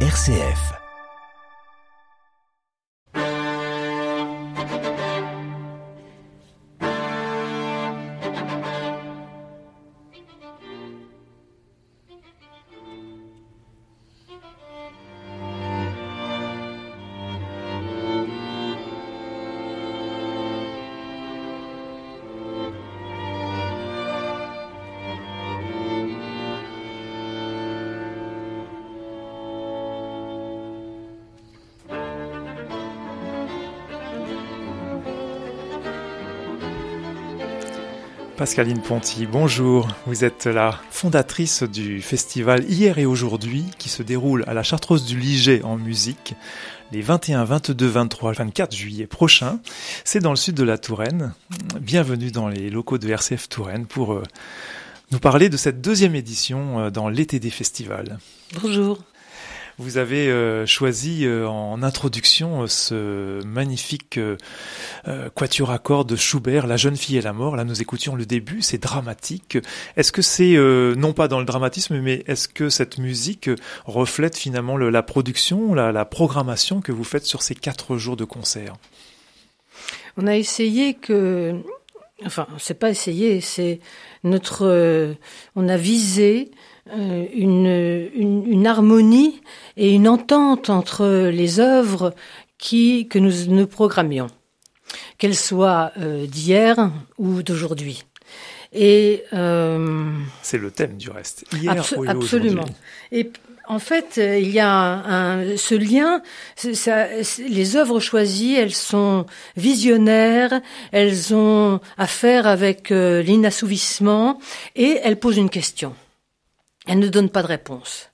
RCF. Pascaline Ponty, bonjour. Vous êtes la fondatrice du festival Hier et Aujourd'hui qui se déroule à la Chartreuse du Liget en musique les 21, 22, 23, 24 juillet prochains. C'est dans le sud de la Touraine. Bienvenue dans les locaux de RCF Touraine pour euh, nous parler de cette deuxième édition euh, dans l'été des festivals. Bonjour. Vous avez euh, choisi euh, en introduction euh, ce magnifique quatuor à cordes de Schubert, La jeune fille et la mort. Là, nous écoutions le début, c'est dramatique. Est-ce que c'est, non pas dans le dramatisme, mais est-ce que cette musique reflète finalement la production, la, programmation que vous faites sur ces quatre jours de concert? On a essayé que enfin, c'est pas essayé, c'est notre, on a visé euh, une, une, harmonie et une entente entre les œuvres qui, que nous, nous programmions, qu'elles soient euh, d'hier ou d'aujourd'hui. Et euh, c'est le thème du reste. Hier ou absolument. Et en fait, il y a un, ce lien. Ça, les œuvres choisies, elles sont visionnaires, elles ont à faire avec l'inassouvissement et elles posent une question elle ne donne pas de réponse.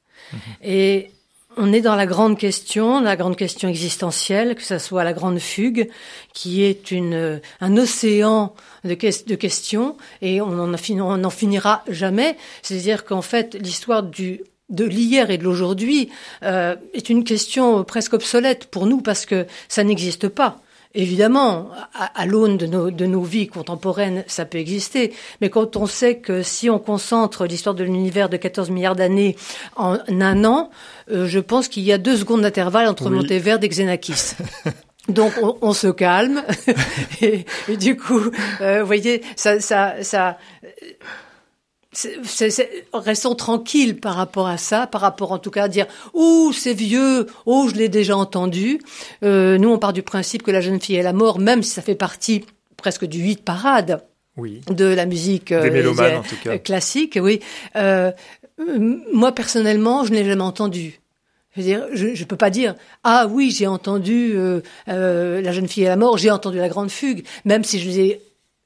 Et on est dans la grande question, la grande question existentielle, que ce soit la grande fugue, qui est une, un océan de, questions, et on n'en finira jamais. C'est-à-dire qu'en fait, l'histoire du de l'hier et de l'aujourd'hui euh, est une question presque obsolète pour nous parce que ça n'existe pas. Évidemment, à, l'aune de nos, de nos vies contemporaines, ça peut exister, mais quand on sait que si on concentre l'histoire de l'univers de 14 milliards d'années en un an, euh, je pense qu'il y a deux secondes d'intervalle entre oui. Monteverde et Xenakis. Donc on, se calme et, du coup, euh, vous voyez, ça, ça, ça restons tranquilles par rapport à ça, par rapport en tout cas à dire « Ouh, c'est vieux, oh, je l'ai déjà entendu euh, Nous, on part du principe que la jeune fille est la mort, même si ça fait partie presque du huit parade oui. de la musique euh, classique. Oui. Euh, moi, personnellement, je n'ai jamais entendu. Je veux dire, je, je peux pas dire ah oui j'ai entendu euh, euh, la jeune fille est la mort, j'ai entendu la grande fugue, même si je l'ai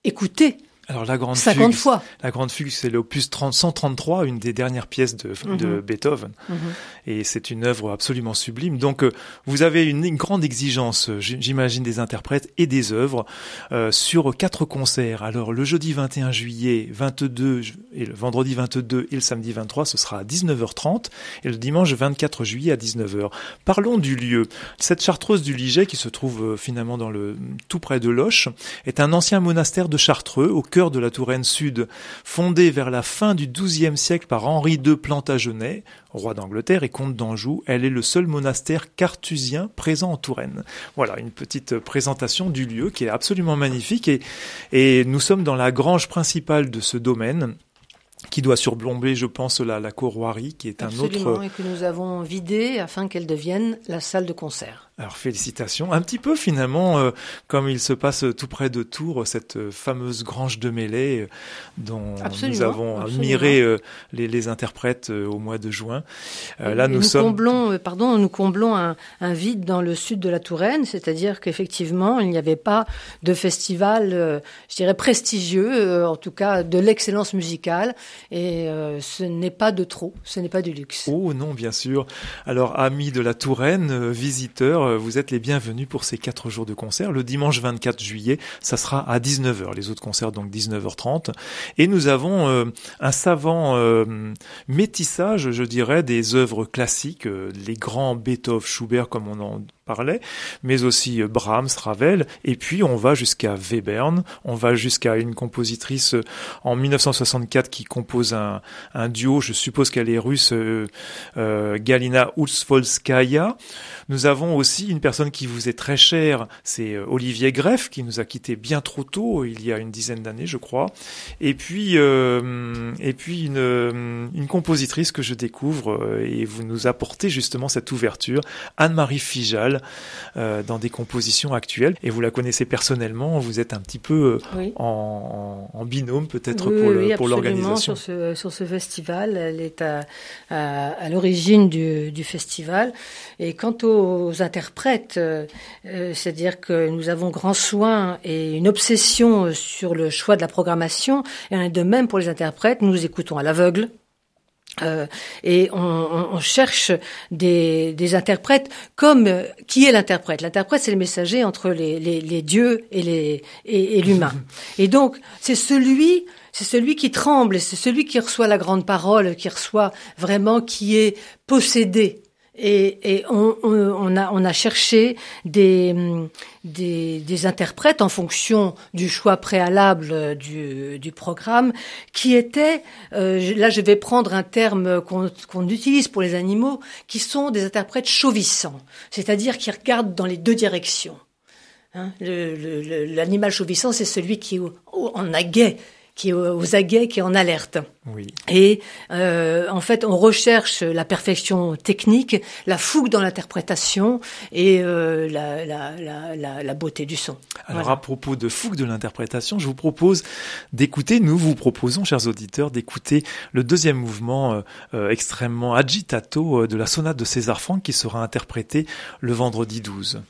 écouté. Alors la grande 50 fugue, fois. La grande fugue, c'est l'opus 133, une des dernières pièces de, de mhm. Beethoven, mhm. Et c'est une œuvre absolument sublime. Donc euh, vous avez une, grande exigence, euh, j'imagine, des interprètes et des œuvres euh, sur quatre concerts. Alors le jeudi 21 juillet, 22 et le vendredi 22 et le samedi 23, ce sera à 19h30 et le dimanche 24 juillet à 19h. Parlons du lieu. Cette chartreuse du Liget, qui se trouve finalement dans le tout près de Loche, est un ancien monastère de Chartreux au cœur de la Touraine Sud, fondée vers la fin du XIIe siècle par Henri II Plantagenet, roi d'Angleterre et comte d'Anjou. Elle est le seul monastère cartusien présent en Touraine. Voilà une petite présentation du lieu qui est absolument magnifique et, et nous sommes dans la grange principale de ce domaine qui doit surplomber, je pense, la, la qui est un autre... et que nous avons vidé afin qu'elle devienne la salle de concert. Alors félicitations. Un petit peu finalement, euh, comme il se passe tout près de Tours, cette fameuse grange de mêlée euh, dont nous avons admiré euh, les, les, interprètes au mois de juin. là, nous, nous, sommes... comblons, pardon, nous comblons un, un, vide dans le sud de la Touraine, c'est-à-dire qu'effectivement, il n'y avait pas de festival, je dirais prestigieux, en tout cas de l'excellence musicale, et ce n'est pas de trop, ce n'est pas du luxe. Oh non, bien sûr. Alors, amis de la Touraine, visiteurs euh, vous êtes les bienvenus pour ces quatre jours de concert. Le dimanche 24 juillet, ça sera à 19h. Les autres concerts, donc 19h30. Et nous avons euh, un savant euh, métissage, je dirais, des œuvres classiques, les grands Beethoven, Schubert, comme on en parlais, mais aussi Brahms, Ravel, et puis on va jusqu'à Webern, on va jusqu'à une compositrice en 1964 qui compose un, un duo, je suppose qu'elle est russe, Galina Ulsvolskaya. Nous avons aussi une personne qui vous est très chère, c'est Olivier Greff, qui nous a quitté bien trop tôt, il y a une dizaine d'années, je crois. Et puis, euh, et puis une, une compositrice que je découvre euh, et vous nous apportez justement cette ouverture, Anne-Marie Fijal, euh, dans des compositions actuelles. Et vous la connaissez personnellement, vous êtes un petit peu euh, en, en, binôme peut-être pour oui, pour l'organisation. Sur ce, sur ce festival, elle est à, à, à l'origine du, du, festival. Et quant aux interprètes, euh, c'est-à-dire que nous avons grand soin et une obsession sur le choix de la programmation, et de même pour les interprètes, nous écoutons à l'aveugle. Euh, et on, on, cherche des, des, interprètes comme qui est l'interprète? L'interprète, c'est le messager entre les, les, les dieux et les et, et l'humain. Et donc, c'est celui c'est celui qui tremble, c'est celui qui reçoit la grande parole, qui reçoit vraiment, qui est possédé et, et on, on, a, on, a, cherché des, des, des, interprètes en fonction du choix préalable du, du programme qui étaient, euh, là je vais prendre un terme qu'on utilise pour les animaux, qui sont des interprètes chauvissants, c'est-à-dire qui regardent dans les deux directions. Hein, L'animal chauvissant, c'est celui qui en aguet qui est aux aguets, qui est en alerte. Oui. Et euh, en fait, on recherche la perfection technique, la fougue dans l'interprétation et euh, la, la, la, la, beauté du son. Alors voilà. à propos de fougue de l'interprétation, je vous propose d'écouter, nous vous proposons, chers auditeurs, d'écouter le deuxième mouvement euh, euh extrêmement agitato euh, de la sonate de César Franck qui sera interprété le vendredi 12.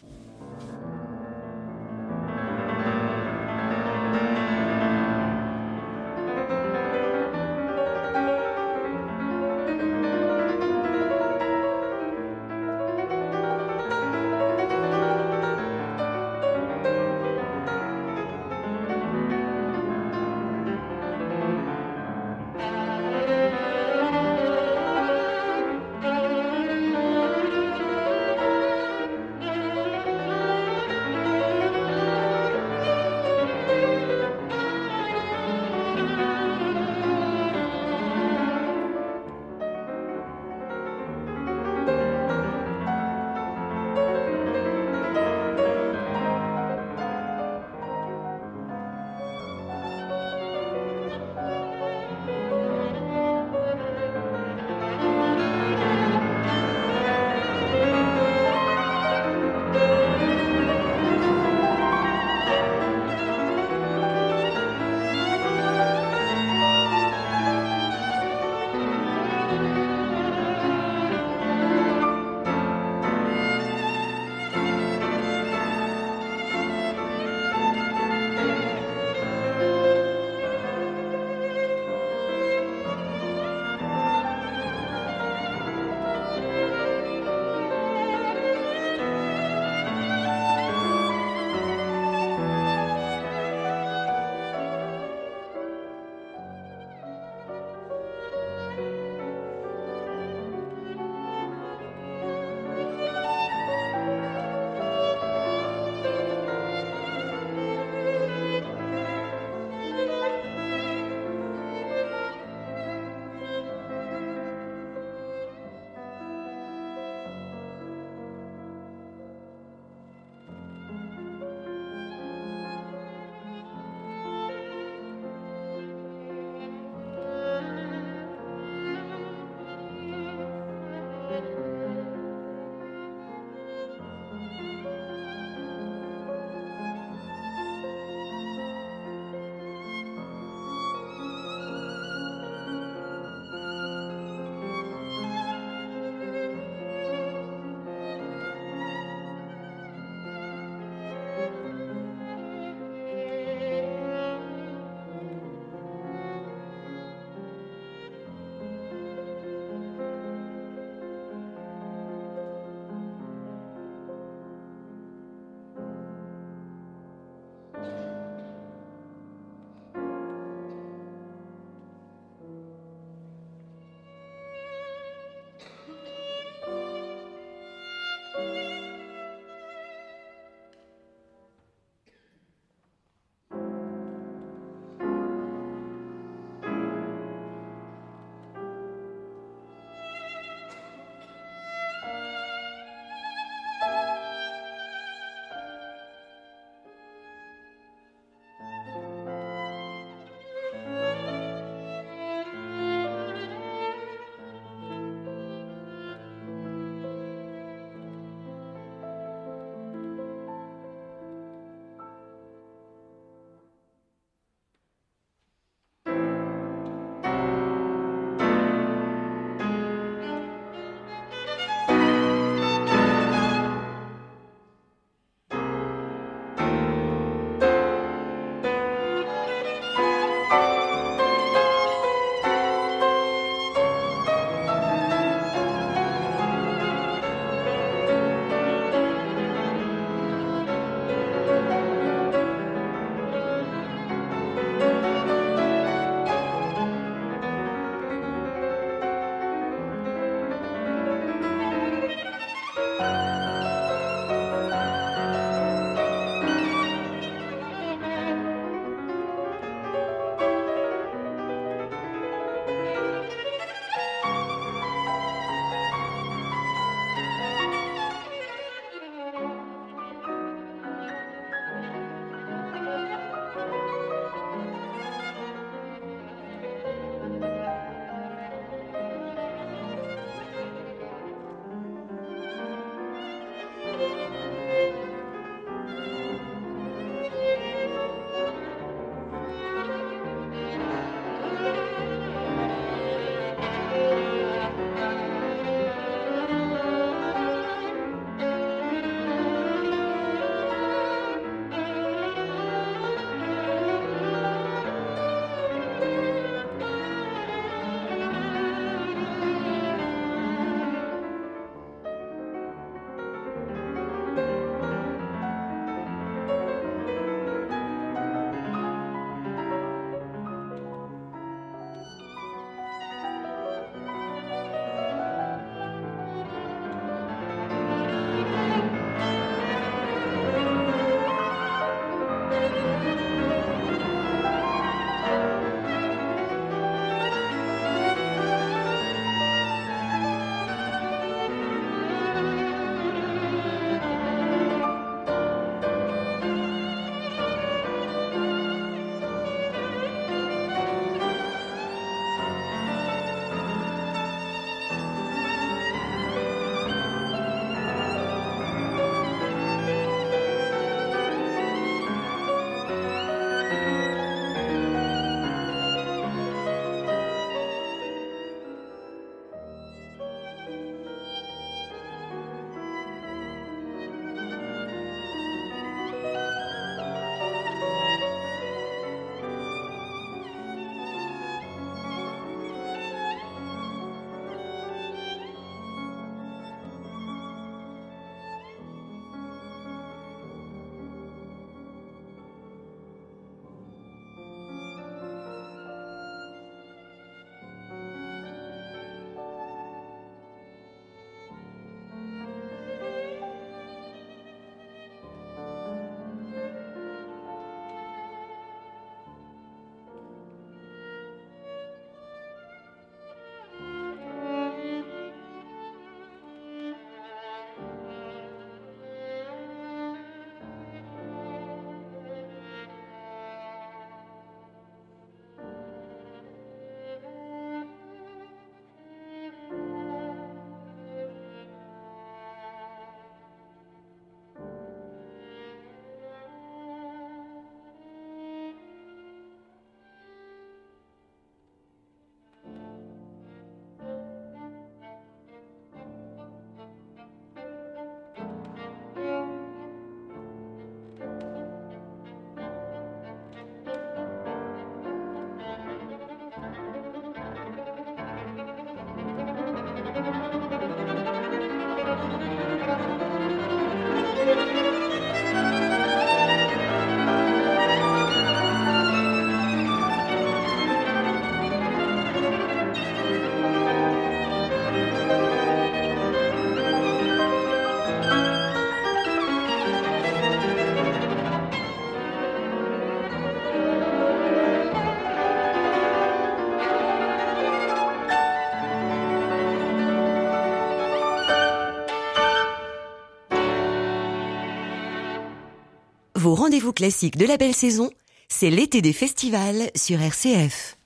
Rendez-vous classiques de la belle saison, c'est l'été des festivals sur RCF.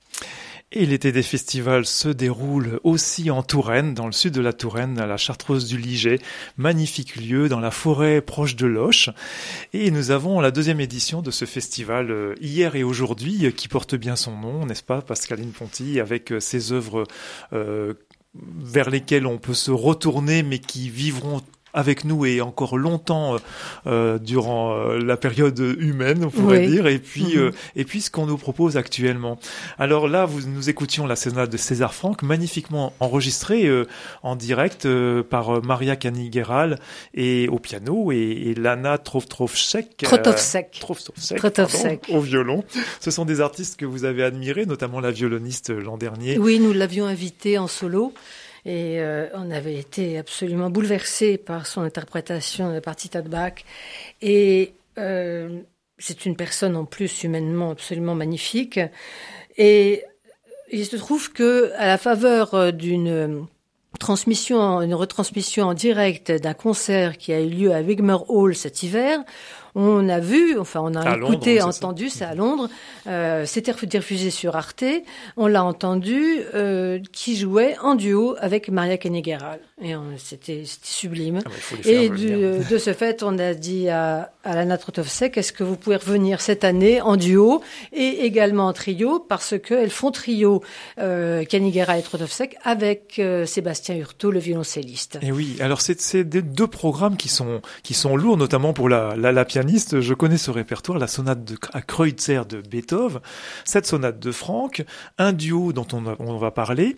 Et l'été des festivals se déroule aussi en Touraine, dans le sud de la Touraine, à la Chartreuse du Liget. Magnifique lieu dans la forêt proche de Loche. Et nous avons la deuxième édition de ce festival euh, hier et aujourd'hui euh, qui porte bien son nom, n'est-ce pas, Pascaline Ponty, avec euh, ses œuvres vers lesquelles on peut se retourner mais qui vivront avec nous et encore longtemps euh, euh, durant euh, la période humaine, on pourrait dire, et puis mhm. et puis ce qu'on nous propose actuellement. Alors là, vous, nous écoutions la sonate de César Franck, magnifiquement enregistrée en direct par Maria Canigueral et au piano et, et Lana Trotrovsek au violon. Ce sont des artistes que vous avez admirés, notamment la violoniste l'an dernier. Oui, nous l'avions invitée en solo. Et euh, on avait été absolument bouleversés par son interprétation de la partie de. Et euh, c'est une personne en plus humainement absolument magnifique. Et il se trouve que à la faveur d'une transmission, une retransmission en direct d'un concert qui a eu lieu à Wigmer Hall cet hiver, on a vu, enfin on a écouté, entendu, c'est à Londres, euh, c'était diffusé sur Arte, on l'a entendu, euh, qui jouait en duo avec Maria Kennegeral. Et c'était sublime. Ah, et de ce fait, on a dit à, à Lana Trotovsek, est-ce que vous pouvez revenir cette année en duo et également en trio, parce qu'elles font trio, euh, et Trotovsek, avec euh, Sébastien Hurtaud, le violoncelliste. Et oui, alors c'est deux programmes qui sont, qui sont lourds, notamment pour la, la, la je connais ce répertoire, la sonate de, à Kreutzer de Beethoven, cette sonate de Franck, un duo dont on, va parler,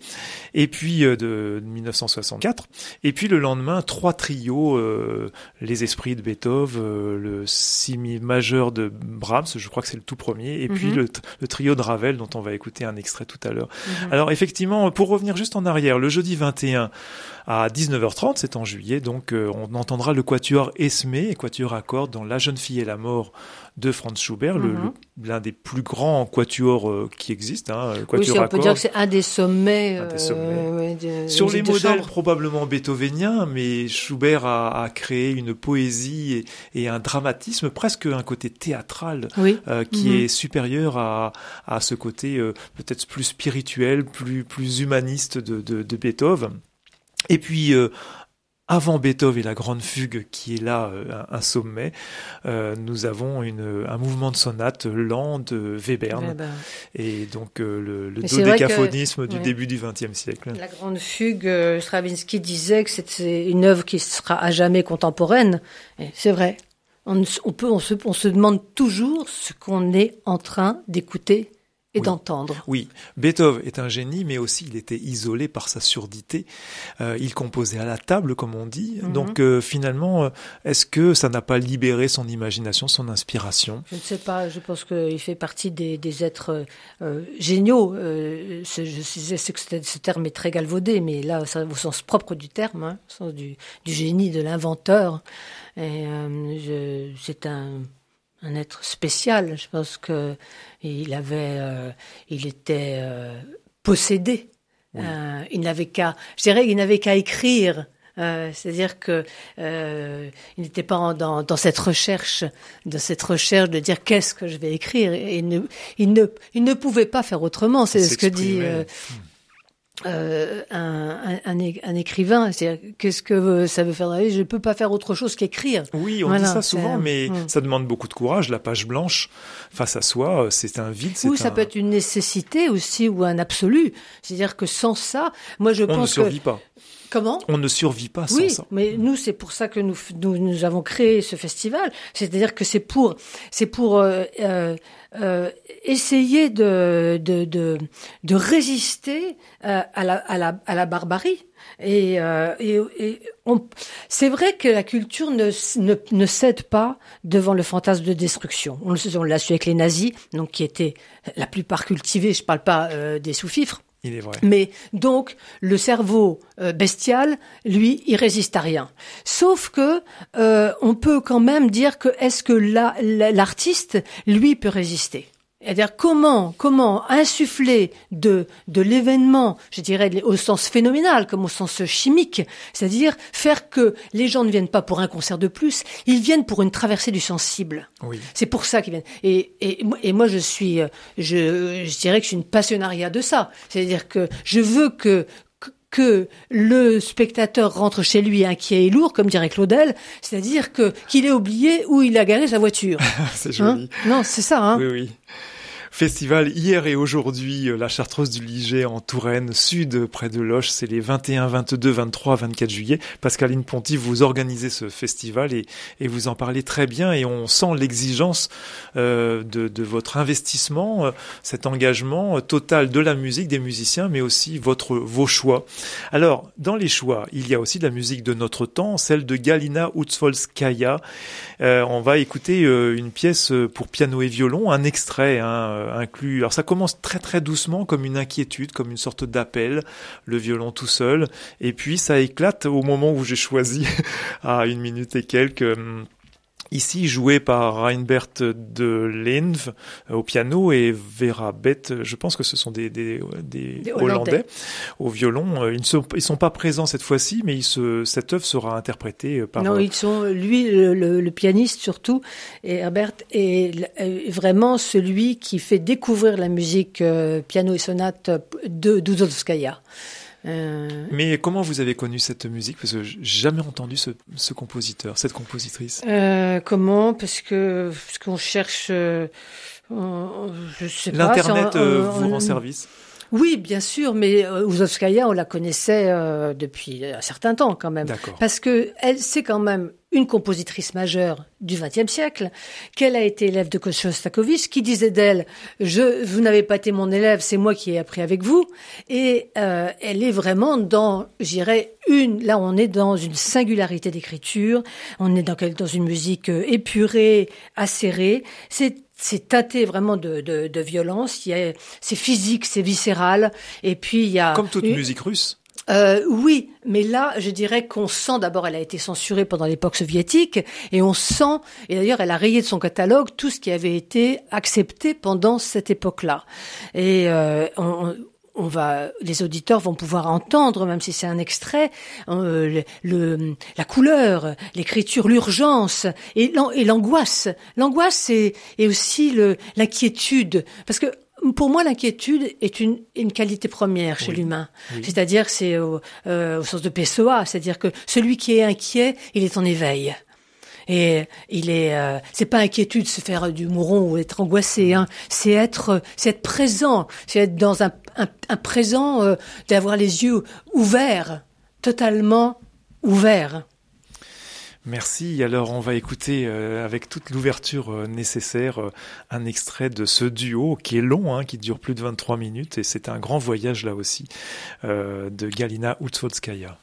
et puis euh, de, 1964, et puis le lendemain, trois trios, euh, les esprits de Beethoven, euh, le si majeur de Brahms, je crois que c'est le tout premier, et puis mhm. le, trio de Ravel dont on va écouter un extrait tout à l'heure. Mhm. Alors effectivement, pour revenir juste en arrière, le jeudi 21 à 19h30, c'est en juillet, donc on entendra le quatuor Esmé, quatuor à cordes dans La jeune fille et la mort de Franz Schubert, mhm. l'un des plus grands quatuors euh, qui existent. Hein, oui, on peut dire que c'est un des sommets. Euh, Sur les modèles probablement beethoveniens, mais Schubert a, créé une poésie et, un dramatisme, presque un côté théâtral, euh, qui mhm. est supérieur à, à ce côté peut-être plus spirituel, plus, plus humaniste de, de, de Beethoven. Et puis avant Beethoven et la grande fugue qui est là euh, un, sommet, euh, nous avons une, un mouvement de sonate lent de Webern et donc euh, le, le dodécaphonisme du début du XXe siècle. La grande fugue, Stravinsky disait que c'est une œuvre qui sera à jamais contemporaine. C'est vrai. On, on, peut, on se, on se demande toujours ce qu'on est en train d'écouter et d'entendre. Oui, Beethoven est un génie, mais aussi il était isolé par sa surdité. Euh, il composait à la table, comme on dit. Mhm. Donc euh, finalement, euh, est-ce que ça n'a pas libéré son imagination, son inspiration? Je ne sais pas. Je pense qu'il fait partie des, des êtres euh, géniaux. je sais que ce terme est très galvaudé, mais là, ça, au sens propre du terme, hein, au sens du, du génie, de l'inventeur. Et c'est un un être spécial. Je pense que il avait, euh, il était euh, possédé. Euh, il n'avait qu'à, je dirais, il n'avait qu'à écrire. C'est-à-dire que il n'était pas dans, dans, cette recherche, de cette recherche de dire qu'est-ce que je vais écrire. Et il ne, il ne, il ne pouvait pas faire autrement. C'est ce que dit. Euh, un, un, un, écrivain. Qu'est-ce que ça veut faire dans la vie? Je ne peux pas faire autre chose qu'écrire. Oui, on dit ça souvent, mais hmm. ça demande beaucoup de courage. La page blanche face à soi, c'est un vide. Ou ça peut être une nécessité aussi, ou un absolu. C'est-à-dire que sans ça, moi je on pense ne survit pas. Comment On ne survit pas sans ça. Oui, mais nous, c'est pour ça que nous, nous, nous avons créé ce festival. C'est-à-dire que c'est pour, c'est pour euh, euh, euh, essayer de, de, de, de résister à, la, à, la, à la barbarie. Et, euh, et, et c'est vrai que la culture ne, ne, ne, cède pas devant le fantasme de destruction. On, on l'a su avec les nazis, donc qui étaient la plupart cultivés. Je parle pas euh, des sous-fifres. Mais donc le cerveau euh, bestial, lui, il résiste à rien. Sauf que euh, on peut quand même dire que est-ce que l'artiste, lui, peut résister C'est-à-dire comment, comment insuffler de, de l'événement, je dirais au sens phénoménal comme au sens chimique, c'est-à-dire faire que les gens ne viennent pas pour un concert de plus, ils viennent pour une traversée du sensible. Oui. C'est pour ça qu'ils viennent. Et, et, et moi, je suis, je, je dirais que je suis une passionnariat de ça. C'est-à-dire que je veux que que le spectateur rentre chez lui inquiet et lourd, comme dirait Claudel, c'est-à-dire que qu'il ait oublié où il a garé sa voiture. c'est joli. Hein? Non, c'est ça. Hein oui, oui festival hier et aujourd'hui, euh, la Chartreuse du Liget en Touraine, sud, près de Loche. C'est les 21, 22, 23, 24 juillet. Pascaline Ponty, vous organisez ce festival et, vous en parlez très bien et on sent l'exigence euh, de, votre investissement, euh, cet engagement total de la musique, des musiciens, mais aussi votre, vos choix. Alors, dans les choix, il y a aussi de la musique de notre temps, celle de Galina Utsvolskaya. On va écouter une pièce pour piano et violon, un extrait, hein, euh. Alors ça commence très très doucement comme une inquiétude, comme une sorte d'appel, le violon tout seul, et puis ça éclate au moment où j'ai choisi à une minute et quelques hum, ici joué par Reinbert de Lenv euh, au piano et Vera Bett, je pense que ce sont des, des, des, Hollandais. au violon. Euh, ils ne sont, ils sont pas présents cette fois-ci, mais ils se, cette œuvre sera interprétée euh, par... Non, ils sont, lui, le, le, pianiste surtout, et Herbert est vraiment celui qui fait découvrir la musique piano et sonate de Dudovskaya. Euh... Mais comment vous avez connu cette musique? Parce que j'ai jamais entendu ce, ce, compositeur, cette compositrice. Euh, comment? Parce que parce qu'on cherche, euh, je sais pas. L'internet euh, vous rend service. Oui, bien sûr, mais euh, Ouzovskaya, on la connaissait euh, depuis un certain temps quand même. Parce que elle, c'est quand même une compositrice majeure du XXe siècle, qu'elle a été élève de Shostakovich, qui disait d'elle "Je, vous n'avez pas été mon élève, c'est moi qui ai appris avec vous." Et euh, elle est vraiment dans, j'irais une. Là, on est dans une singularité d'écriture. On est dans, dans une musique euh, épurée, acérée. C'est c'est tâté vraiment de, de, de violence. C'est physique, c'est viscéral. Et puis il y a comme toute musique russe. Euh, oui, mais là, je dirais qu'on sent d'abord, elle a été censurée pendant l'époque soviétique, et on sent, et d'ailleurs, elle a rayé de son catalogue tout ce qui avait été accepté pendant cette époque-là. Et euh, on, on va, les auditeurs vont pouvoir entendre, même si c'est un extrait, euh, le, la couleur, l'écriture, l'urgence et l'angoisse. L'angoisse et, et aussi l'inquiétude, parce que pour moi, l'inquiétude est une, une, qualité première chez l'humain. C'est-à-dire, c'est au, euh, au, sens de Pessoa, c'est-à-dire que celui qui est inquiet, il est en éveil. Et il est, euh, c'est pas inquiétude se faire du mouron ou être angoissé. Hein. C'est être, c'est être présent, c'est être dans un, présent, euh, d'avoir les yeux ouverts, totalement ouverts. Merci. Alors on va écouter euh, avec toute l'ouverture nécessaire un extrait de ce duo qui est long, hein, qui dure plus de 23 minutes et c'est un grand voyage là aussi de Galina Utsvodskaya.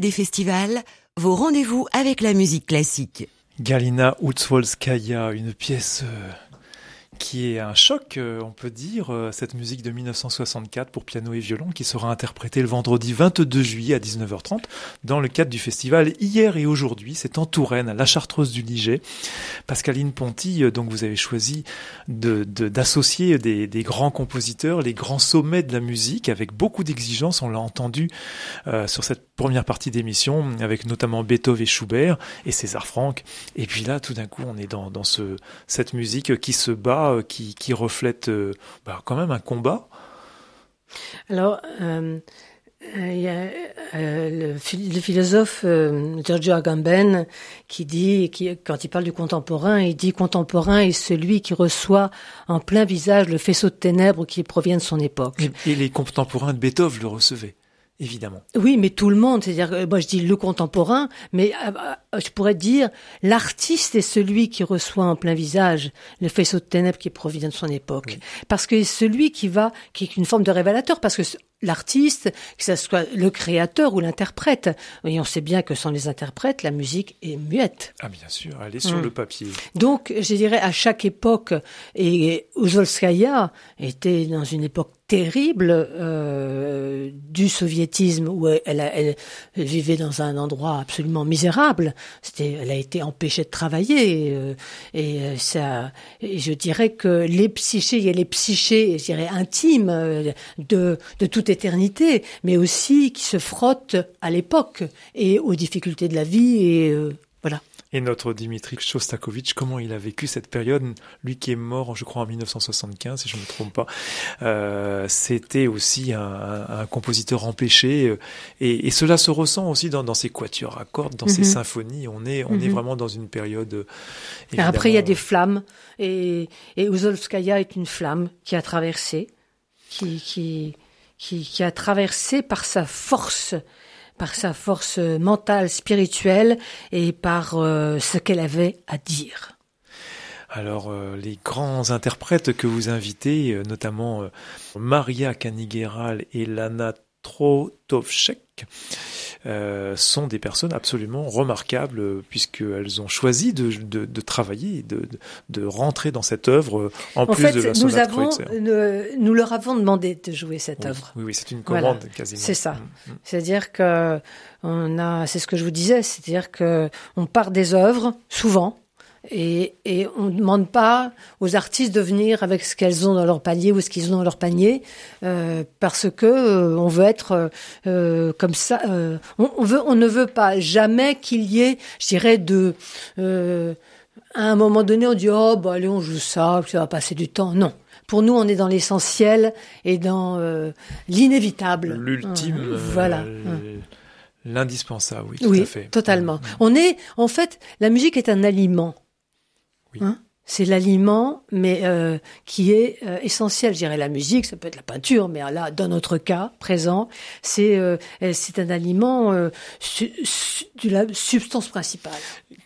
Des festivals, vos rendez-vous avec la musique classique. Galina Utsvolskaya, une pièce euh, qui est un choc, euh, on peut dire, euh, cette musique de 1964 pour piano et violon qui sera interprétée le vendredi 22 juillet à 19h30 dans le cadre du festival Hier et aujourd'hui. C'est en Touraine, à la Chartreuse du Liget. Pascaline Ponty, euh, donc vous avez choisi d'associer de, des, grands compositeurs, les grands sommets de la musique avec beaucoup d'exigences. On l'a entendu sur cette première partie d'émission avec notamment Beethoven et Schubert et César Franck. Et puis là, tout d'un coup, on est dans, dans ce, cette musique qui se bat euh, qui, qui reflète euh, bah, quand même un combat Alors, euh, il y a le, philosophe Giorgio Agamben qui dit, qui, quand il parle du contemporain, il dit contemporain est celui qui reçoit en plein visage le faisceau de ténèbres qui provient de son époque. et les contemporains de Beethoven le recevaient évidemment. Oui, mais tout le monde, c'est-à-dire, moi je dis le contemporain, mais euh, euh, je pourrais dire l'artiste est celui qui reçoit en plein visage le faisceau de ténèbres qui provient de son époque, parce que celui qui va, qui est une forme de révélateur, parce que l'artiste, que ce soit le créateur ou l'interprète. Et on sait bien que sans les interprètes, la musique est muette. Ah bien sûr, elle est sur mm. le papier. Donc, je dirais, à chaque époque, et Uzolskaya était dans une époque terrible euh, du soviétisme où elle, elle, vivait dans un endroit absolument misérable. C'était, elle a été empêchée de travailler euh, et euh, ça. Et je dirais que les psychés, a les psychés, je dirais intimes euh, de de toute éternité, mais aussi qui se frottent à l'époque et aux difficultés de la vie et voilà. Et notre Dimitri Shostakovich, comment il a vécu cette période? Lui qui est mort, je crois, en 1975, si je ne me trompe pas. Euh, C'était aussi un, un, compositeur empêché. Euh, et, et, cela se ressent aussi dans, dans ses quatuors à cordes, dans ses mhm. symphonies. On est, on est mhm. vraiment dans une période... Euh, après, il y a des flammes. Et, et Uzolskaya est une flamme qui a traversé, qui, qui, qui, qui a traversé par sa force par sa force mentale, spirituelle et par euh, ce qu'elle avait à dire. Alors euh, les grands interprètes que vous invitez, euh, notamment Maria Kanigheral et Lana Trotovchek, euh, sont des personnes absolument remarquables euh, puisqu'elles ont choisi de, de, de travailler, de, de, rentrer dans cette œuvre en, plus de la nous avons, nous leur avons demandé de jouer cette œuvre. Oui, oui c'est une commande quasiment. C'est ça. Mm, mm. C'est-à-dire que on a, c'est ce que je vous disais, c'est-à-dire que on part des œuvres souvent et, et on ne demande pas aux artistes de venir avec ce qu'elles ont dans leur panier ou ce qu'ils ont dans leur panier, euh, parce que euh, on veut être euh, comme ça. Euh, on, on, veut, on ne veut pas jamais qu'il y ait, je dirais, de euh, à un moment donné, on dit oh bah allez on joue ça, ça va passer du temps. Non. Pour nous, on est dans l'essentiel et dans l'inévitable. L'ultime. voilà. L'indispensable, oui, tout à fait. Totalement. On est, en fait, la musique est un aliment. Hein c'est l'aliment, mais euh, qui est euh, essentiel. Je dirais la musique, ça peut être la peinture, mais là, dans notre cas présent, c'est euh, c'est un aliment de la substance principale.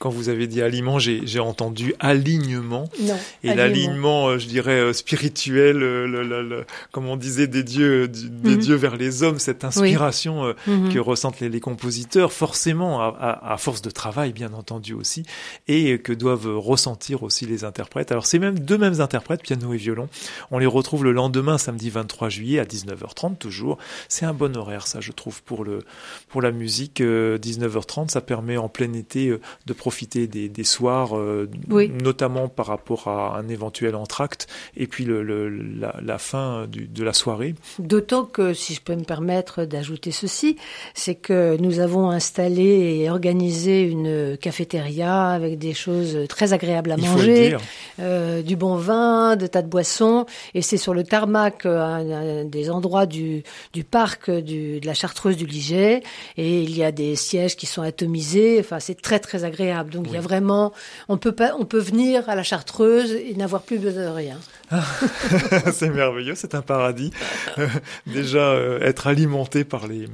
Quand vous avez dit aliment, j'ai entendu alignement. Non, et l'alignement, je dirais spirituel, le, comme on disait des dieux, des mhm. dieux vers les hommes, cette inspiration mhm. que ressentent les, les, compositeurs, forcément à, à, force de travail, bien entendu aussi, et que doivent ressentir aussi les interprètes. Alors ces mêmes deux mêmes interprètes, piano et violon, on les retrouve le lendemain, samedi 23 juillet à 19h30 toujours. C'est un bon horaire ça, je trouve pour le pour la musique. 19h30, euh, ça permet en plein été euh, de profiter des, des soirs, euh, notamment par rapport à un éventuel entracte et puis le, le la, la, fin du, de la soirée. D'autant que, si je peux me permettre d'ajouter ceci, c'est que nous avons installé et organisé une cafétéria avec des choses très agréables à manger, euh, du bon vin, de tas de boissons. Et c'est sur le tarmac, euh, un, des endroits du, du parc du, de la Chartreuse du Liget. Et il y a des sièges qui sont atomisés. Enfin, c'est très très agréable. Donc il y a vraiment, on peut pas, on peut venir à la Chartreuse et n'avoir plus besoin de rien. c'est merveilleux, c'est un paradis. Euh, déjà être alimenté par les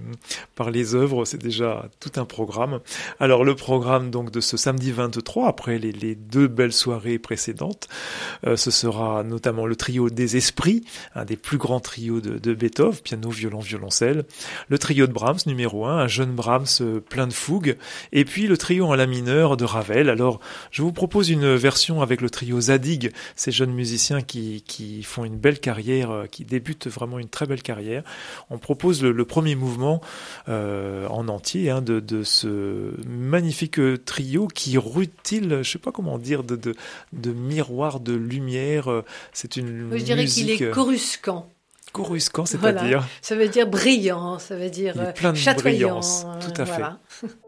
par les œuvres, c'est déjà tout un programme. Alors le programme donc de ce samedi 23 après les, les deux belles soirées précédentes. Ce sera notamment le trio des esprits, un des plus grands trios de, Beethoven, piano, violon, violoncelle. Le trio de Brahms, numéro 1, un jeune Brahms plein de fougue. Et puis le trio en la mineur de Ravel. Alors, je vous propose une version avec le trio Zadig, ces jeunes musiciens qui, qui font une belle carrière, qui débutent vraiment une très belle carrière. On propose le, premier mouvement euh, en entier hein, de, ce magnifique trio qui rutile, je sais pas comment dire, de, de miroir de lumière. C'est une Je dirais qu'il est coruscant. Coruscant, c'est-à-dire Ça veut dire brillant, ça veut dire plein de chatoyant. Tout à fait.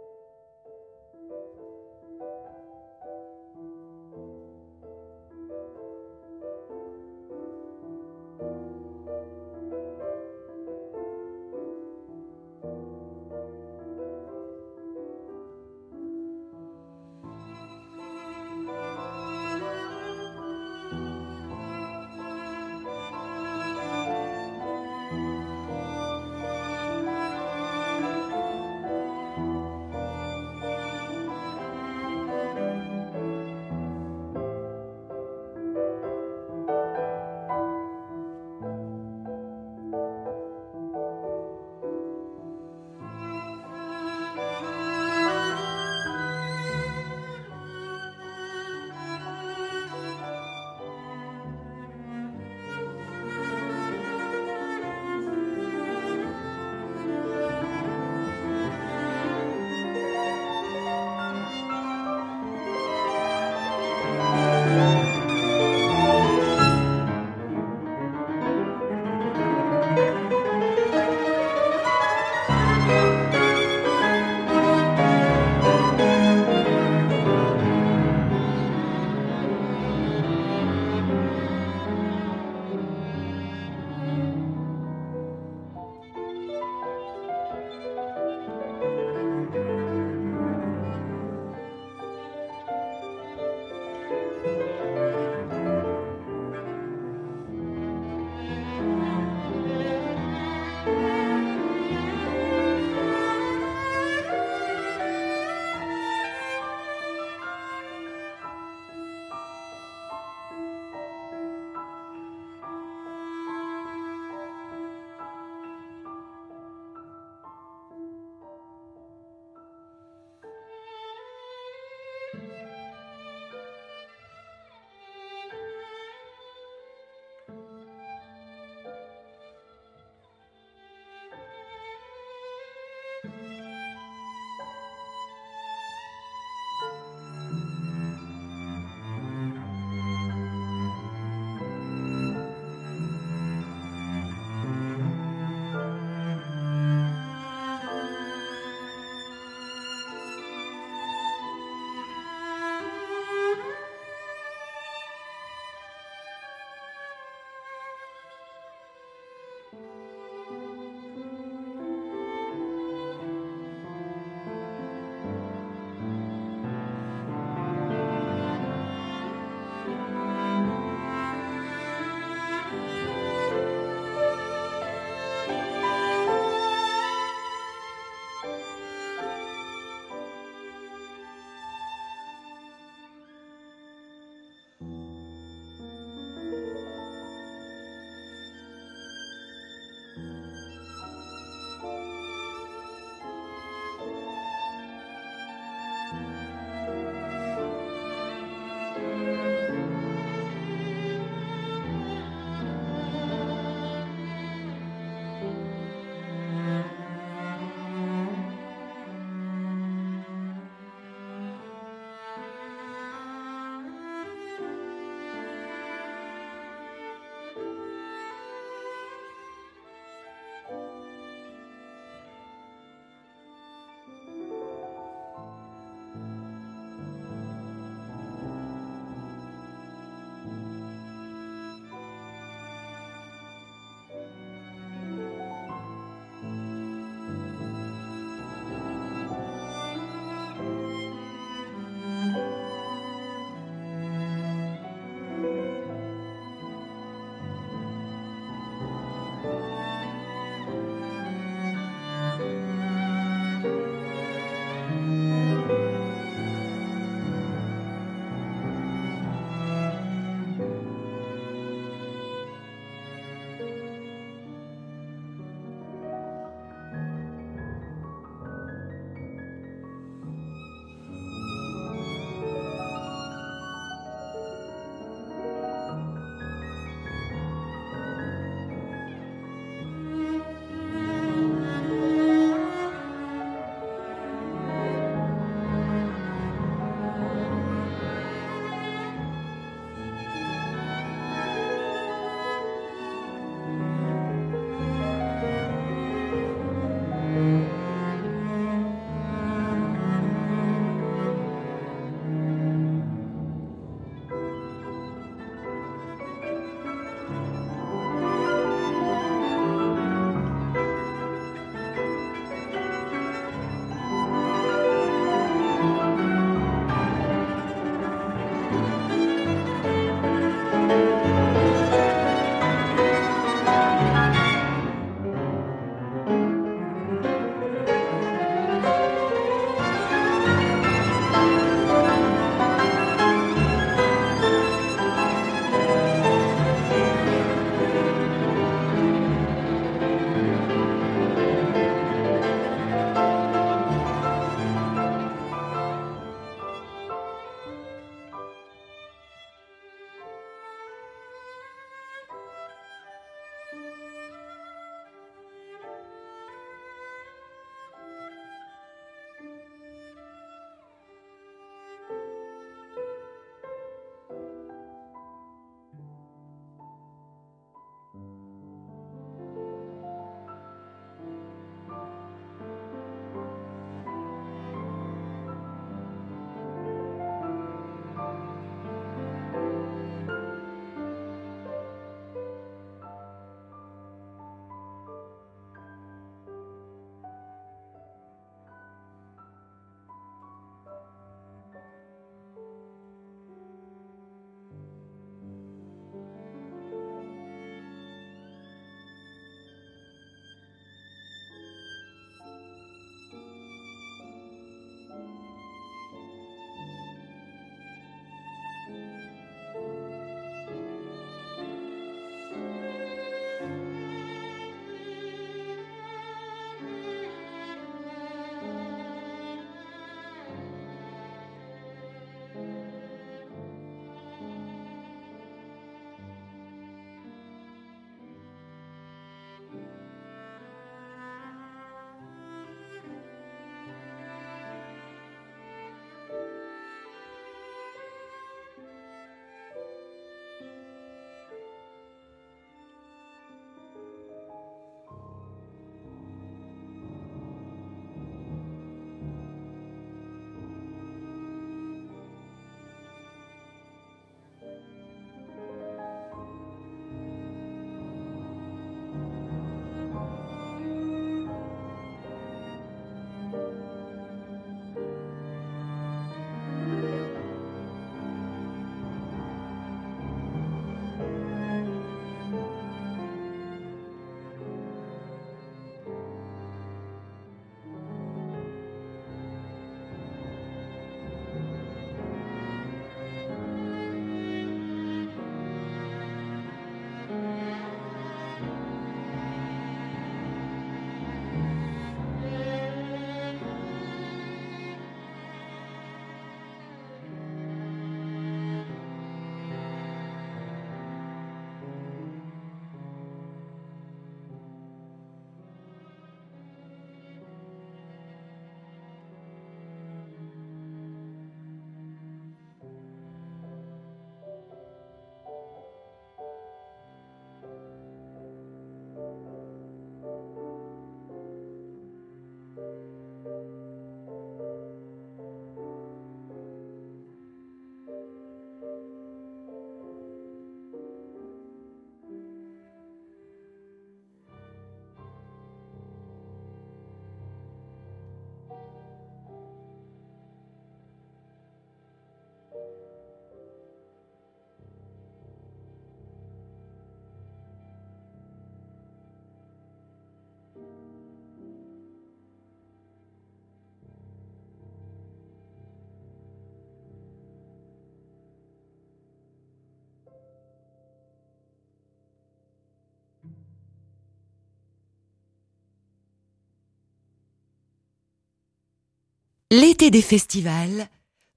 L'été des festivals,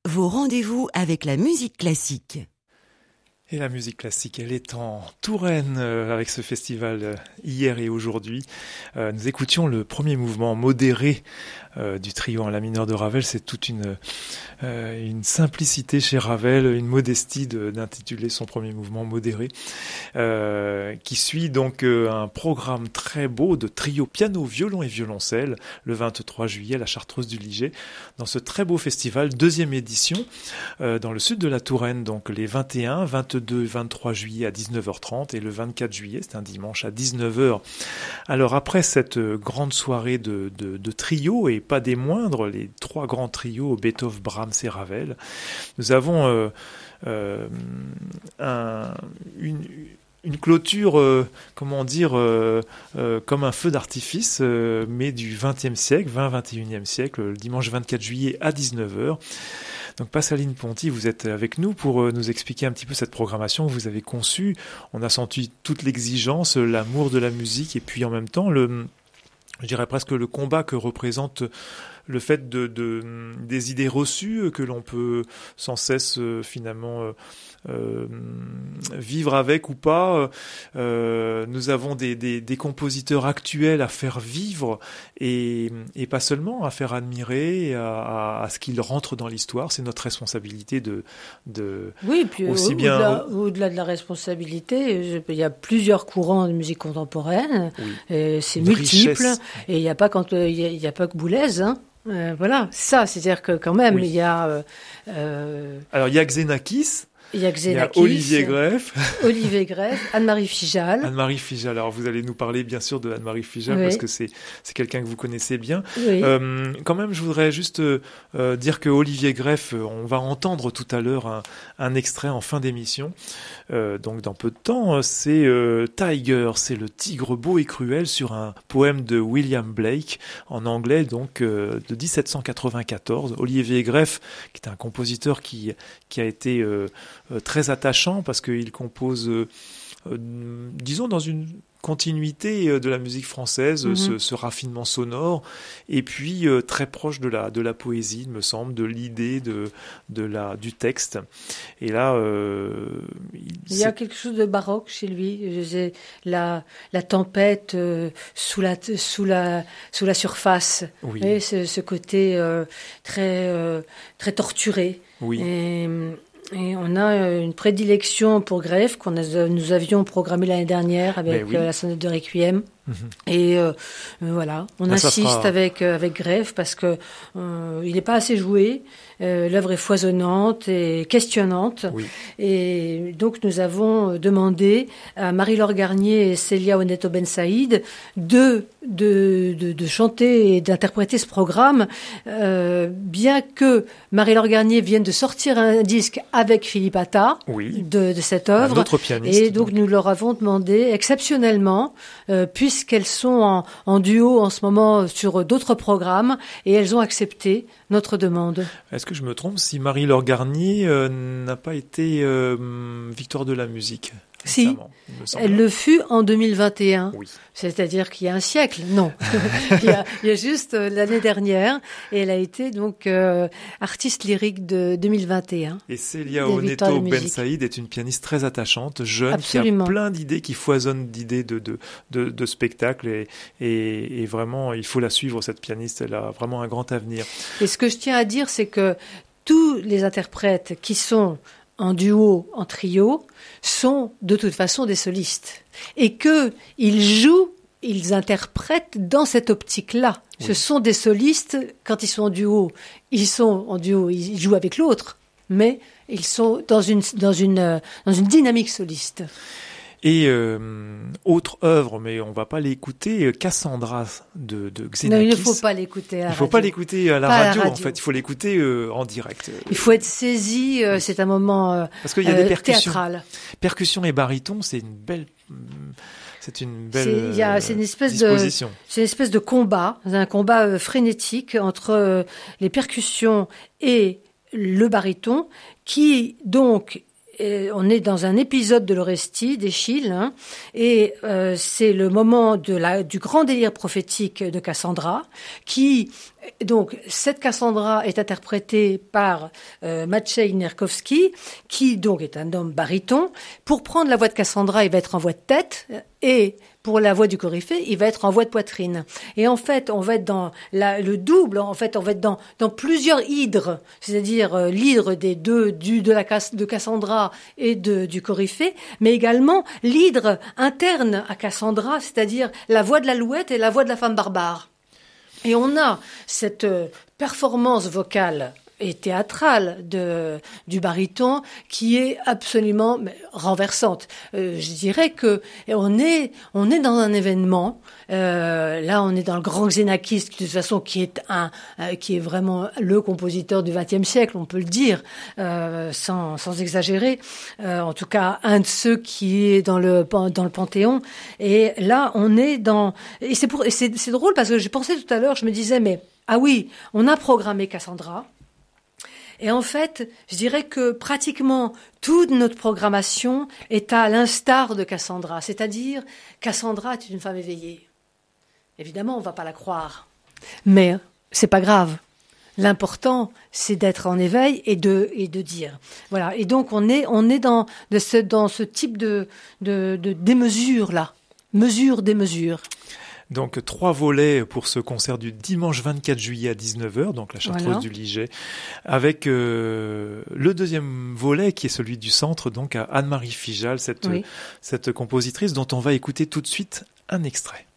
vos rendez-vous avec la musique classique. Et la musique classique, elle est en Touraine euh, avec ce festival euh, hier et aujourd'hui. Euh, nous écoutions le premier mouvement modéré du trio en la mineure de Ravel. C'est toute une, une simplicité chez Ravel, une modestie d'intituler son premier mouvement modéré, qui suit donc un programme très beau de trio piano, violon et violoncelle le 23 juillet à la Chartreuse du Liget, dans ce très beau festival, deuxième édition, dans le sud de la Touraine, donc les 21, 22 22 23 juillet à 19h30 et le 24 juillet, c'est un dimanche à 19h. Alors après cette euh, grande soirée de, de, trio et pas des moindres, les trois grands trios Beethoven, Brahms et Ravel, nous avons euh, euh, une, clôture, comment dire, comme un feu d'artifice, mais du 20e siècle, 20-21e siècle, le dimanche 24 juillet à 19h. Donc Pascaline Ponty, vous êtes avec nous pour euh, nous expliquer un petit peu cette programmation que vous avez conçue. On a senti toute l'exigence, l'amour de la musique et puis en même temps le je dirais presque le combat que représente le fait de, des idées reçues que l'on peut sans cesse euh, finalement euh, vivre avec ou pas. Euh, nous avons des, des, des, compositeurs actuels à faire vivre et, et pas seulement à faire admirer, à, à, ce qu'ils rentrent dans l'histoire. C'est notre responsabilité de, de oui, puis aussi bien au-delà de la responsabilité, il y a plusieurs courants de musique contemporaine. C'est multiple et il n'y a pas quand il y, a pas que Boulez. Hein. Euh, voilà, ça, c'est-à-dire que quand même, il y a. Euh, euh, Alors, il y a Xenakis. Il y a, Xenakis, Olivier Greff. Olivier Greff, Anne-Marie Fijal. Anne-Marie Fijal. Alors vous allez nous parler bien sûr de Anne-Marie Fijal parce que c'est c'est quelqu'un que vous connaissez bien. Euh, quand même, je voudrais juste euh, dire que Olivier Greff, euh, on va entendre tout à l'heure un, un, extrait en fin d'émission. Euh, donc dans peu de temps, c'est Tiger, c'est le tigre beau et cruel sur un poème de William Blake en anglais donc de 1794. Olivier Greff, qui est un compositeur qui qui a été très attachant parce qu'il compose, euh, euh, disons, dans une continuité de la musique française, mhm. ce, ce, raffinement sonore, et puis très proche de la de la poésie, il me semble, de l'idée de de la du texte. Et là, euh, il, y a quelque chose de baroque chez lui. La la tempête sous la sous la sous la surface. Oui. ce, ce, côté très très torturé. Oui. Et, et on a euh, une prédilection pour Greffe qu'on nous avions programmé l'année dernière avec ben euh, la sonate de Requiem. Mhm. Et euh, voilà, on ah, insiste avec avec Greffe parce que il n'est pas assez joué. L'œuvre est foisonnante et questionnante. Et donc nous avons demandé à Marie-Laure Garnier et Célia Oneto Ben Saïd de de, de, de chanter et d'interpréter ce programme, bien que Marie-Laure Garnier vienne de sortir un disque avec Philippe Attah de, de, cette œuvre. et donc, nous leur avons demandé exceptionnellement, euh, puisqu'elles sont en, duo en ce moment sur d'autres programmes, et elles ont accepté notre demande. Est-ce que je me trompe si Marie-Laure Garnier euh, n'a pas été euh, victoire de la musique? Si, elle le fut en 2021. C'est-à-dire qu'il y a un siècle. Non, il, y a, il, y a, juste euh, l'année dernière. Et elle a été donc euh, artiste lyrique de 2021. Et Célia Oneto Ben Saïd est une pianiste très attachante, jeune, Absolument. qui a plein d'idées, qui foisonne d'idées de, de, de, de spectacles. Et, et, et, vraiment, il faut la suivre, cette pianiste. Elle a vraiment un grand avenir. Et ce que je tiens à dire, c'est que tous les interprètes qui sont en duo, en trio, sont de toute façon des solistes. Et que ils jouent, ils interprètent dans cette optique-là. Ce sont des solistes, quand ils sont en duo, ils sont en duo, ils jouent avec l'autre, mais ils sont dans une, dans une, dans une dynamique soliste. Et euh, autre œuvre, mais on va pas l'écouter, euh, Cassandra de, de Xenakis. Non, il ne faut pas l'écouter à la Il faut pas l'écouter à la, radio, en fait. Il faut l'écouter euh, en direct. Il faut être saisi. c'est un moment Parce qu'il y a des percussions. Théâtral. Percussion et baryton, c'est une belle. C'est une belle. C'est une espèce de. C'est une espèce de combat, un combat frénétique entre les percussions et le baryton, qui donc on est dans un épisode de l'Orestie, d'Échille, hein, et euh, c'est le moment de la, du grand délire prophétique de Cassandra, qui donc cette Cassandra est interprétée par euh, Maciej Nerkowski, qui donc est un homme baryton. Pour prendre la voix de Cassandra, il va être en voix de tête et pour la voix du coryphée, il va être en voix de poitrine. Et en fait, on va être dans le double. En fait, on va être dans, plusieurs hydres, c'est-à-dire euh, l'hydre des deux du de la de Cassandra et de, du coryphée, mais également l'hydre interne à Cassandra, c'est-à-dire la voix de l'alouette et la voix de la femme barbare. Et on a cette euh, performance vocale et théâtrale de, du baryton qui est absolument renversante. Euh, je dirais que on est, on est dans un événement. Euh, là, on est dans le grand Xenakis, de toute façon, qui est un, euh, qui est vraiment le compositeur du XXe siècle, on peut le dire, euh, sans, sans exagérer. Euh, en tout cas, un de ceux qui est dans le dans le panthéon. Et là, on est dans et c'est pour c'est drôle parce que j'ai pensé tout à l'heure, je me disais mais ah oui, on a programmé Cassandra. Et en fait, je dirais que pratiquement toute notre programmation est à l'instar de Cassandra, c'est-à-dire Cassandra est une femme éveillée. Évidemment, on ne va pas la croire, mais c'est pas grave. L'important, c'est d'être en éveil et de dire. Voilà. Et donc on est dans ce type de de, de démesure là, mesure des mesures. Donc trois volets pour ce concert du dimanche 24 juillet à 19h, donc la Chartreuse du Liget, avec euh, le deuxième volet qui est celui du centre, donc à Anne-Marie Fijal, cette, cette compositrice dont on va écouter tout de suite un extrait.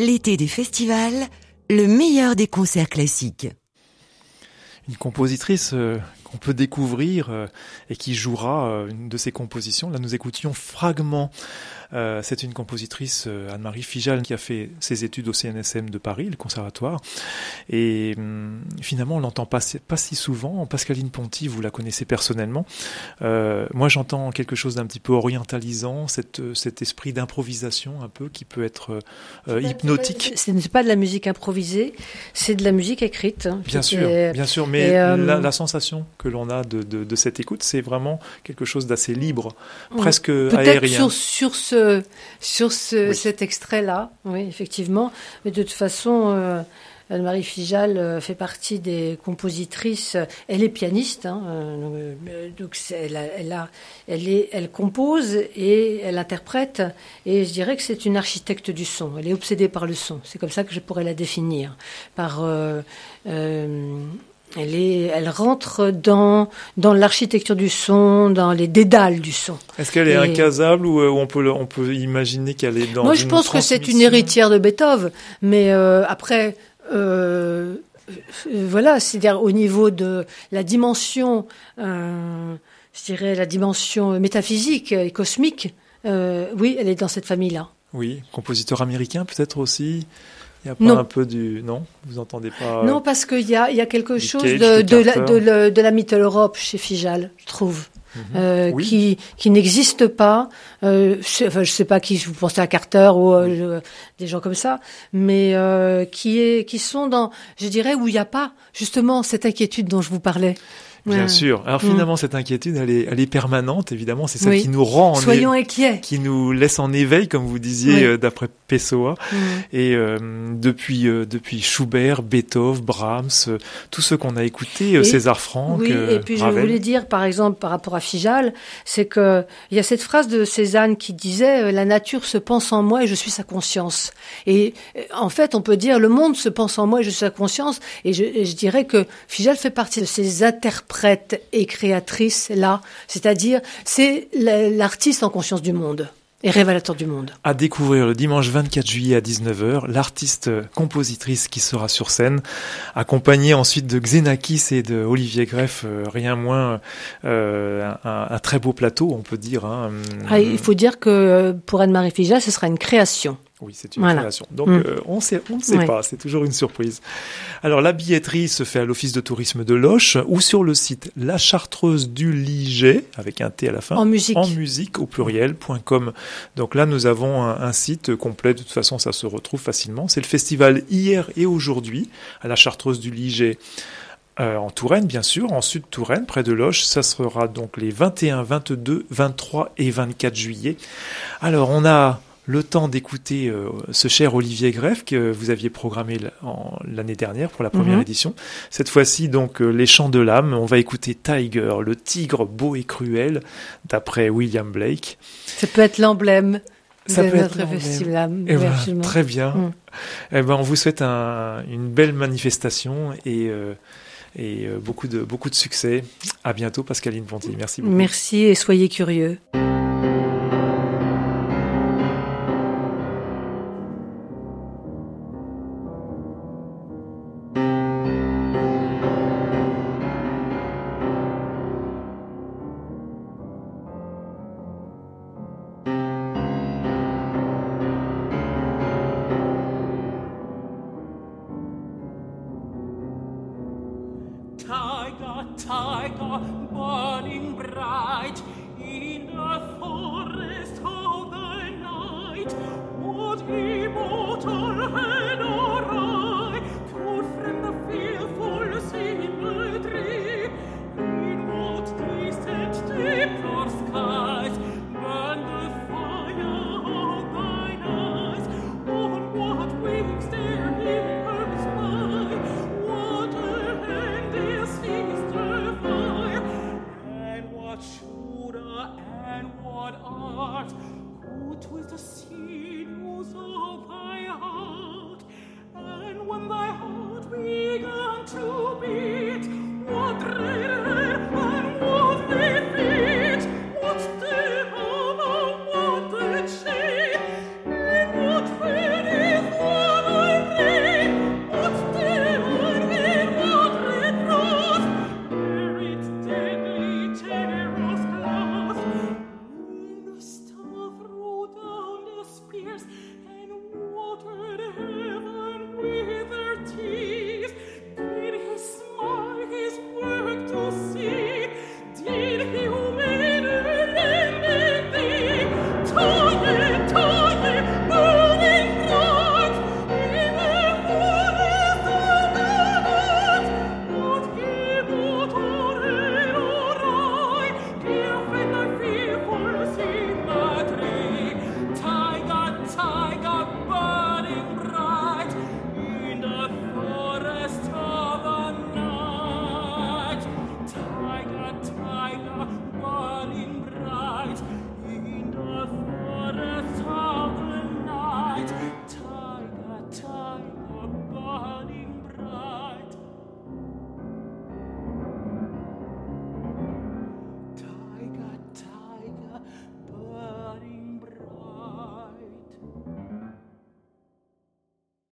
L'été des festivals, le meilleur des concerts classiques. Une compositrice euh, qu'on peut découvrir euh, et qui jouera euh, une de ses compositions. Là, nous écoutions Fragment. C'est une compositrice, Anne-Marie Fijal, qui a fait ses études au CNSM de Paris, le conservatoire. Et hum, finalement, on l'entend pas, pas si souvent. Pascaline Ponty, vous la connaissez personnellement. Euh, moi, j'entends quelque chose d'un petit peu orientalisant, cette, cet esprit d'improvisation un peu qui peut être euh, hypnotique. Ce n'est pas de la musique improvisée, c'est de la musique écrite. Hein, bien sûr, bien sûr, mais euh, la, sensation que l'on a de, de, de, cette écoute, c'est vraiment quelque chose d'assez libre, presque aérien. Sur, sur ce, sur ce, cet extrait-là, oui, effectivement. Mais de toute façon, euh, Anne-Marie Fijal euh, fait partie des compositrices. Elle est pianiste, hein, euh, donc elle, elle, a, elle, est, elle compose et elle interprète. Et je dirais que c'est une architecte du son. Elle est obsédée par le son. C'est comme ça que je pourrais la définir. Par elle, est, elle rentre dans, dans l'architecture du son, dans les dédales du son. Est-ce qu'elle est incasable ou, on, peut, on peut imaginer qu'elle est dans Moi, je pense que c'est une héritière de Beethoven. Mais après, euh, voilà, c'est-à-dire au niveau de la dimension, euh, je dirais la dimension métaphysique et cosmique, euh, oui, elle est dans cette famille-là. Oui, compositeur américain peut-être aussi. Il n'y a pas un peu du non? Vous entendez pas Non, parce qu'il y a, il y a quelque chose de, de, la, de, de la Mittel Europe chez Fijal, je trouve. Mhm. Euh, qui qui n'existe pas. Euh, je, enfin, je sais pas qui vous pensez à Carter ou euh, des gens comme ça, mais euh, qui est qui sont dans, je dirais où il n'y a pas justement cette inquiétude dont je vous parlais. Bien sûr. Alors finalement, mm. cette inquiétude, elle est, elle est permanente, évidemment. C'est ça qui nous rend, soyons inquiets, qui nous laisse en éveil, comme vous disiez, euh, d'après Pessoa. Mm. Et euh, depuis, euh, depuis Schubert, Beethoven, Brahms, tous ceux qu'on a écoutés, César Franck. Oui, et puis je voulais dire, par exemple, par rapport à Fijal, c'est que il y a cette phrase de Cézanne qui disait "La nature se pense en moi et je suis sa conscience." Et en fait, on peut dire "Le monde se pense en moi et je suis sa conscience." Et je, et je dirais que Fijal fait partie de ces interprètes prête et créatrice là, c'est-à-dire c'est l'artiste en conscience du monde et révélateur du monde. À découvrir le dimanche 24 juillet à 19h, l'artiste compositrice qui sera sur scène, accompagnée ensuite de Xenakis et de Olivier Greff, euh, rien moins euh, un, très beau plateau, on peut dire. Hein. Ah, il faut dire que pour Anne-Marie Fija, ce sera une création. Oui, c'est une création. Donc, mm. euh, on, sait, on ne sait pas, c'est toujours une surprise. Alors, la billetterie se fait à l'Office de tourisme de Loche ou sur le site La Chartreuse du Liget, avec un T à la fin. En musique. En musique, au pluriel.com. Donc là, nous avons un, site complet. De toute façon, ça se retrouve facilement. C'est le festival hier et aujourd'hui à La Chartreuse du Liget. Euh, en Touraine, bien sûr, en sud Touraine, près de Loche. Ça sera donc les 21, 22, 23 et 24 juillet. Alors, on a le temps d'écouter euh, ce cher Olivier Greff que vous aviez programmé l'année dernière pour la première mhm. édition. Cette fois-ci, donc, euh, Les Chants de l'âme. On va écouter Tiger, le tigre beau et cruel, d'après William Blake. Ça peut être l'emblème de notre festival. Eh ben, très bien. Mm. Eh ben, on vous souhaite une belle manifestation et, euh, et beaucoup, de, beaucoup de succès. À bientôt, Pascaline Ponty. Merci beaucoup. Merci et soyez curieux.